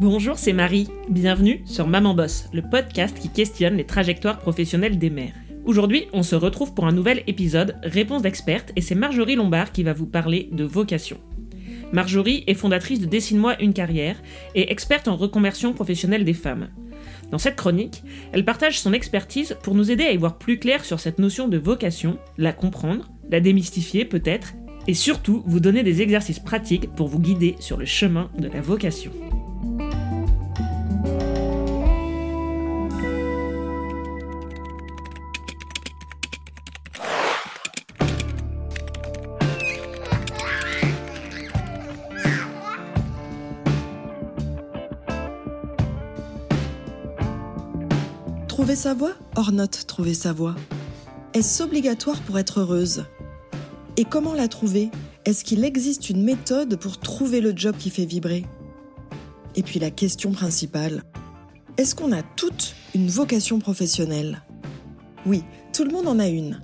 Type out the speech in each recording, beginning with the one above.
Bonjour, c'est Marie. Bienvenue sur Maman Boss, le podcast qui questionne les trajectoires professionnelles des mères. Aujourd'hui, on se retrouve pour un nouvel épisode Réponse d'experte et c'est Marjorie Lombard qui va vous parler de vocation. Marjorie est fondatrice de Dessine-moi une carrière et experte en reconversion professionnelle des femmes. Dans cette chronique, elle partage son expertise pour nous aider à y voir plus clair sur cette notion de vocation, la comprendre, la démystifier peut-être, et surtout vous donner des exercices pratiques pour vous guider sur le chemin de la vocation. Trouver sa voie Hors note, trouver sa voie. Est-ce obligatoire pour être heureuse? Et comment la trouver? Est-ce qu'il existe une méthode pour trouver le job qui fait vibrer? Et puis la question principale, est-ce qu'on a toute une vocation professionnelle? Oui, tout le monde en a une.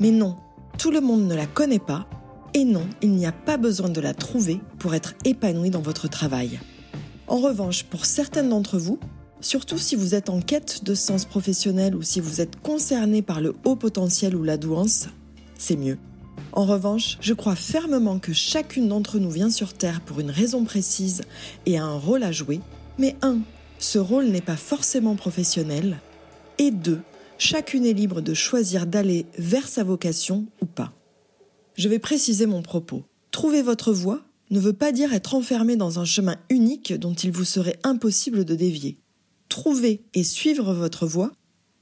Mais non, tout le monde ne la connaît pas. Et non, il n'y a pas besoin de la trouver pour être épanoui dans votre travail. En revanche, pour certaines d'entre vous, Surtout si vous êtes en quête de sens professionnel ou si vous êtes concerné par le haut potentiel ou la douance, c'est mieux. En revanche, je crois fermement que chacune d'entre nous vient sur Terre pour une raison précise et a un rôle à jouer. Mais un, ce rôle n'est pas forcément professionnel. Et deux, chacune est libre de choisir d'aller vers sa vocation ou pas. Je vais préciser mon propos. Trouver votre voie ne veut pas dire être enfermé dans un chemin unique dont il vous serait impossible de dévier trouver et suivre votre voie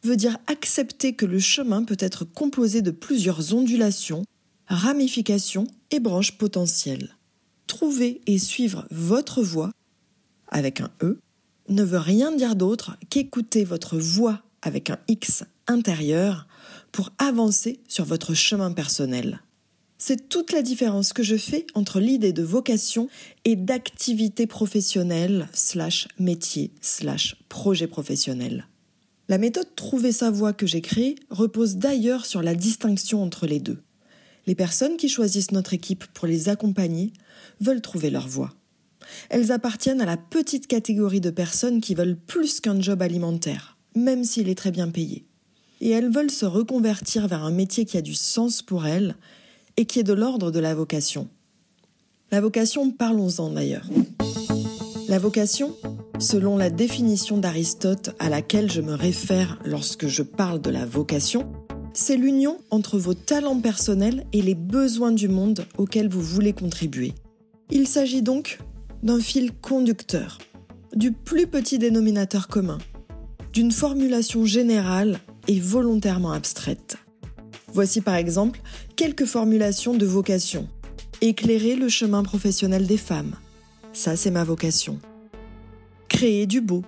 veut dire accepter que le chemin peut être composé de plusieurs ondulations, ramifications et branches potentielles. Trouver et suivre votre voie, avec un E, ne veut rien dire d'autre qu'écouter votre voix avec un X intérieur pour avancer sur votre chemin personnel. C'est toute la différence que je fais entre l'idée de vocation et d'activité professionnelle slash métier slash projet professionnel. La méthode Trouver sa voie que j'ai créée repose d'ailleurs sur la distinction entre les deux. Les personnes qui choisissent notre équipe pour les accompagner veulent trouver leur voie. Elles appartiennent à la petite catégorie de personnes qui veulent plus qu'un job alimentaire, même s'il est très bien payé. Et elles veulent se reconvertir vers un métier qui a du sens pour elles et qui est de l'ordre de la vocation. La vocation, parlons-en d'ailleurs. La vocation, selon la définition d'Aristote à laquelle je me réfère lorsque je parle de la vocation, c'est l'union entre vos talents personnels et les besoins du monde auxquels vous voulez contribuer. Il s'agit donc d'un fil conducteur, du plus petit dénominateur commun, d'une formulation générale et volontairement abstraite. Voici par exemple quelques formulations de vocation. Éclairer le chemin professionnel des femmes. Ça, c'est ma vocation. Créer du beau.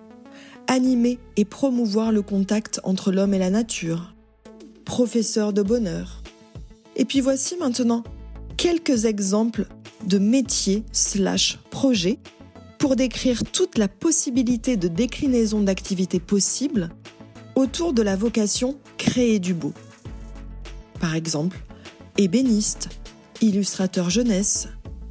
Animer et promouvoir le contact entre l'homme et la nature. Professeur de bonheur. Et puis voici maintenant quelques exemples de métiers slash projets pour décrire toute la possibilité de déclinaison d'activités possibles autour de la vocation créer du beau par exemple ébéniste, illustrateur jeunesse,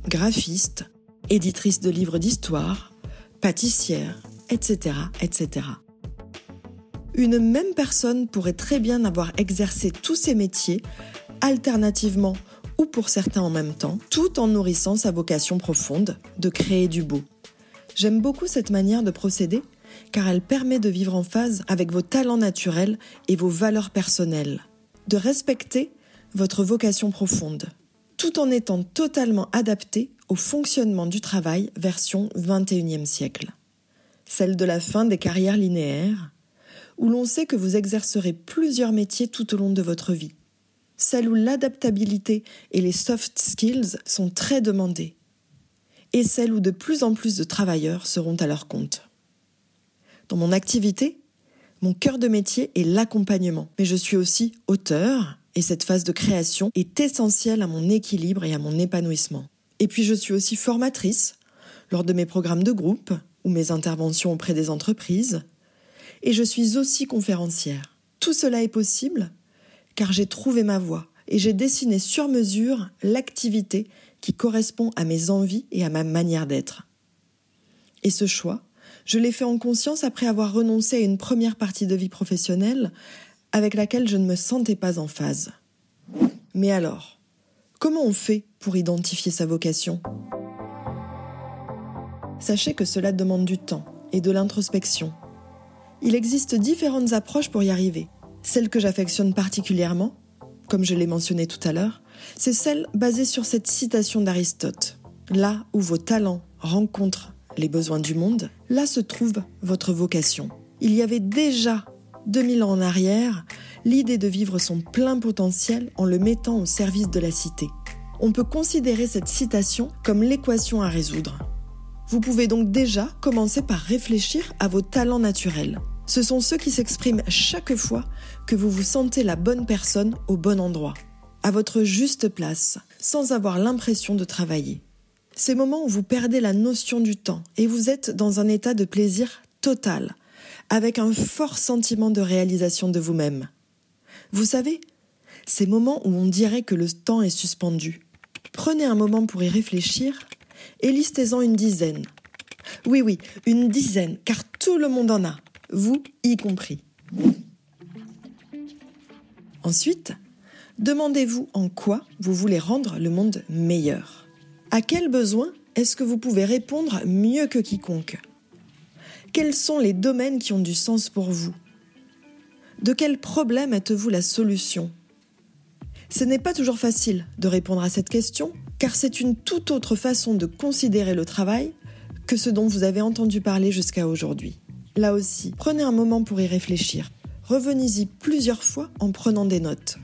graphiste, éditrice de livres d'histoire, pâtissière, etc., etc. Une même personne pourrait très bien avoir exercé tous ces métiers alternativement ou pour certains en même temps, tout en nourrissant sa vocation profonde de créer du beau. J'aime beaucoup cette manière de procéder car elle permet de vivre en phase avec vos talents naturels et vos valeurs personnelles de respecter votre vocation profonde, tout en étant totalement adapté au fonctionnement du travail version 21e siècle. Celle de la fin des carrières linéaires, où l'on sait que vous exercerez plusieurs métiers tout au long de votre vie. Celle où l'adaptabilité et les soft skills sont très demandés. Et celle où de plus en plus de travailleurs seront à leur compte. Dans mon activité, mon cœur de métier est l'accompagnement, mais je suis aussi auteur et cette phase de création est essentielle à mon équilibre et à mon épanouissement. Et puis je suis aussi formatrice lors de mes programmes de groupe ou mes interventions auprès des entreprises, et je suis aussi conférencière. Tout cela est possible car j'ai trouvé ma voie et j'ai dessiné sur mesure l'activité qui correspond à mes envies et à ma manière d'être. Et ce choix Je l'ai fait en conscience après avoir renoncé à une première partie de vie professionnelle avec laquelle je ne me sentais pas en phase. Mais alors, comment on fait pour identifier sa vocation? Sachez que cela demande du temps et de l'introspection. Il existe différentes approches pour y arriver. Celle que j'affectionne particulièrement, comme je l'ai mentionné tout à l'heure, c'est celle basée sur cette citation d'Aristote. Là où vos talents rencontrent les besoins du monde, là se trouve votre vocation. Il y avait déjà 2000 ans en arrière l'idée de vivre son plein potentiel en le mettant au service de la cité. On peut considérer cette citation comme l'équation à résoudre. Vous pouvez donc déjà commencer par réfléchir à vos talents naturels. Ce sont ceux qui s'expriment chaque fois que vous vous sentez la bonne personne au bon endroit, à votre juste place, sans avoir l'impression de travailler. Ces moments où vous perdez la notion du temps et vous êtes dans un état de plaisir total, avec un fort sentiment de réalisation de vous-même. Vous savez, ces moments où on dirait que le temps est suspendu. Prenez un moment pour y réfléchir et listez-en une dizaine. Oui, oui, une dizaine, car tout le monde en a vous y compris. Ensuite, demandez-vous en quoi vous voulez rendre le monde meilleur. À quel besoin est-ce que vous pouvez répondre mieux que quiconque? Quels sont les domaines qui ont du sens pour vous? De quel problème êtes-vous la solution? Ce n'est pas toujours facile de répondre à cette question, car c'est une toute autre façon de considérer le travail que ce dont vous avez entendu parler jusqu'à aujourd'hui. Là aussi, prenez un moment pour y réfléchir. Revenez-y plusieurs fois en prenant des notes.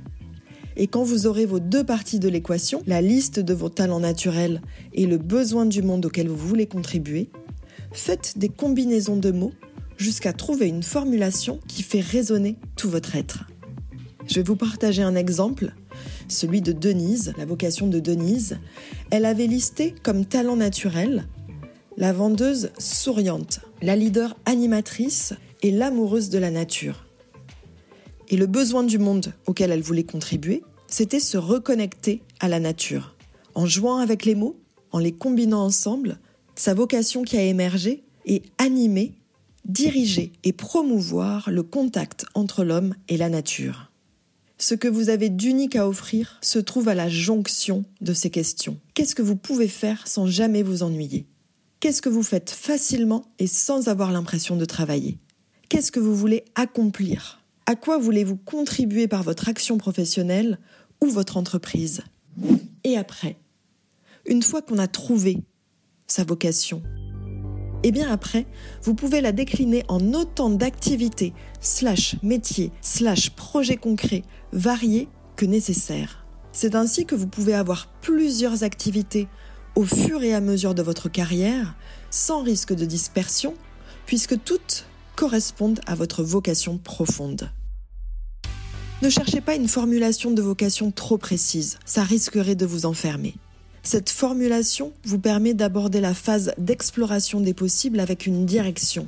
Et quand vous aurez vos deux parties de l'équation, la liste de vos talents naturels et le besoin du monde auquel vous voulez contribuer, faites des combinaisons de mots jusqu'à trouver une formulation qui fait résonner tout votre être. Je vais vous partager un exemple, celui de Denise, la vocation de Denise. Elle avait listé comme talent naturel la vendeuse souriante, la leader animatrice et l'amoureuse de la nature. Et le besoin du monde auquel elle voulait contribuer, c'était se reconnecter à la nature. En jouant avec les mots, en les combinant ensemble, sa vocation qui a émergé est animer, diriger et promouvoir le contact entre l'homme et la nature. Ce que vous avez d'unique à offrir se trouve à la jonction de ces questions. Qu'est-ce que vous pouvez faire sans jamais vous ennuyer? Qu'est-ce que vous faites facilement et sans avoir l'impression de travailler? Qu'est-ce que vous voulez accomplir? À quoi voulez-vous contribuer par votre action professionnelle ou votre entreprise? Et après, une fois qu'on a trouvé sa vocation, et eh bien après, vous pouvez la décliner en autant d'activités, slash métiers, slash projets concrets, variés que nécessaire. C'est ainsi que vous pouvez avoir plusieurs activités au fur et à mesure de votre carrière, sans risque de dispersion, puisque toutes correspondent à votre vocation profonde. Ne cherchez pas une formulation de vocation trop précise, ça risquerait de vous enfermer. Cette formulation vous permet d'aborder la phase d'exploration des possibles avec une direction.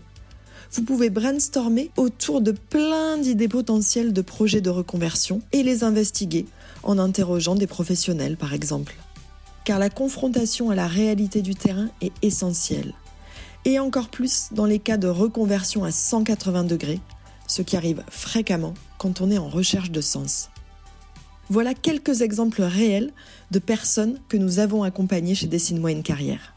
Vous pouvez brainstormer autour de plein d'idées potentielles de projets de reconversion et les investiguer en interrogeant des professionnels par exemple car la confrontation à la réalité du terrain est essentielle. Et encore plus dans les cas de reconversion à 180 degrés, ce qui arrive fréquemment quand on est en recherche de sens. Voilà quelques exemples réels de personnes que nous avons accompagnées chez Dessine-moi une carrière.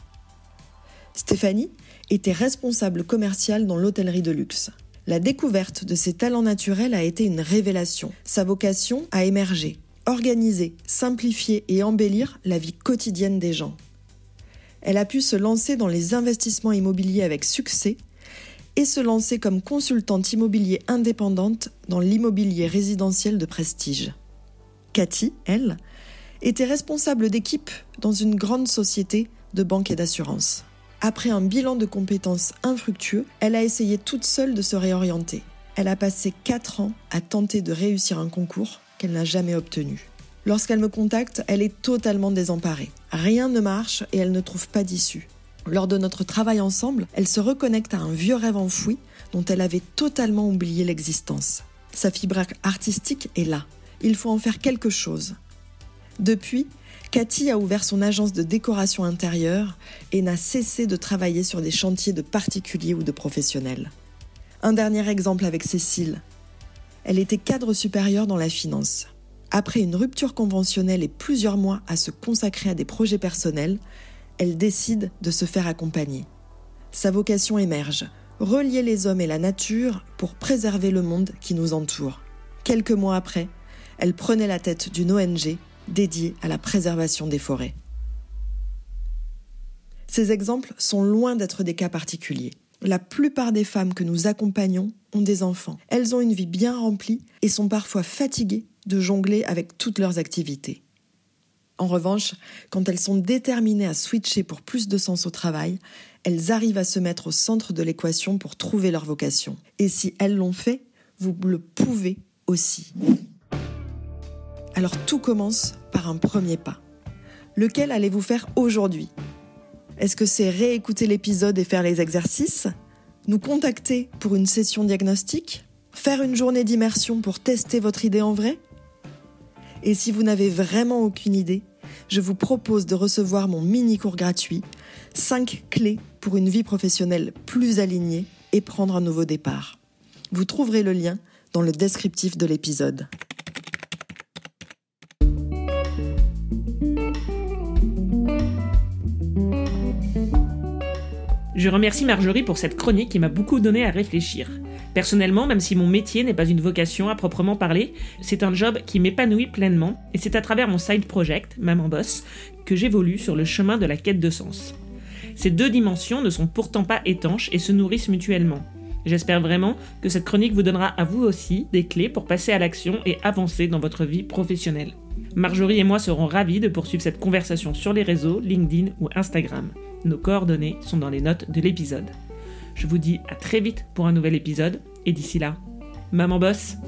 Stéphanie était responsable commerciale dans l'hôtellerie de luxe. La découverte de ses talents naturels a été une révélation. Sa vocation a émergé organiser, simplifier et embellir la vie quotidienne des gens. Elle a pu se lancer dans les investissements immobiliers avec succès et se lancer comme consultante immobilier indépendante dans l'immobilier résidentiel de prestige. Cathy, elle, était responsable d'équipe dans une grande société de banque et d'assurance. Après un bilan de compétences infructueux, elle a essayé toute seule de se réorienter. Elle a passé 4 ans à tenter de réussir un concours qu'elle n'a jamais obtenu. Lorsqu'elle me contacte, elle est totalement désemparée. Rien ne marche et elle ne trouve pas d'issue. Lors de notre travail ensemble, elle se reconnecte à un vieux rêve enfoui dont elle avait totalement oublié l'existence. Sa fibre artistique est là. Il faut en faire quelque chose. Depuis, Cathy a ouvert son agence de décoration intérieure et n'a cessé de travailler sur des chantiers de particuliers ou de professionnels. Un dernier exemple avec Cécile. Elle était cadre supérieur dans la finance. Après une rupture conventionnelle et plusieurs mois à se consacrer à des projets personnels, elle décide de se faire accompagner. Sa vocation émerge, relier les hommes et la nature pour préserver le monde qui nous entoure. Quelques mois après, elle prenait la tête d'une ONG dédiée à la préservation des forêts. Ces exemples sont loin d'être des cas particuliers. La plupart des femmes que nous accompagnons ont des enfants. Elles ont une vie bien remplie et sont parfois fatiguées de jongler avec toutes leurs activités. En revanche, quand elles sont déterminées à switcher pour plus de sens au travail, elles arrivent à se mettre au centre de l'équation pour trouver leur vocation. Et si elles l'ont fait, vous le pouvez aussi. Alors tout commence par un premier pas. Lequel allez-vous faire aujourd'hui? Est-ce que c'est réécouter l'épisode et faire les exercices? Nous contacter pour une session diagnostique? Faire une journée d'immersion pour tester votre idée en vrai? Et si vous n'avez vraiment aucune idée, je vous propose de recevoir mon mini cours gratuit 5 clés pour une vie professionnelle plus alignée et prendre un nouveau départ. Vous trouverez le lien dans le descriptif de l'épisode. Je remercie Marjorie pour cette chronique qui m'a beaucoup donné à réfléchir. Personnellement, même si mon métier n'est pas une vocation à proprement parler, c'est un job qui m'épanouit pleinement et c'est à travers mon side project, Maman Boss, que j'évolue sur le chemin de la quête de sens. Ces deux dimensions ne sont pourtant pas étanches et se nourrissent mutuellement. J'espère vraiment que cette chronique vous donnera à vous aussi des clés pour passer à l'action et avancer dans votre vie professionnelle. Marjorie et moi serons ravis de poursuivre cette conversation sur les réseaux, LinkedIn ou Instagram. Nos coordonnées sont dans les notes de l'épisode. Je vous dis à très vite pour un nouvel épisode, et d'ici là, maman bosse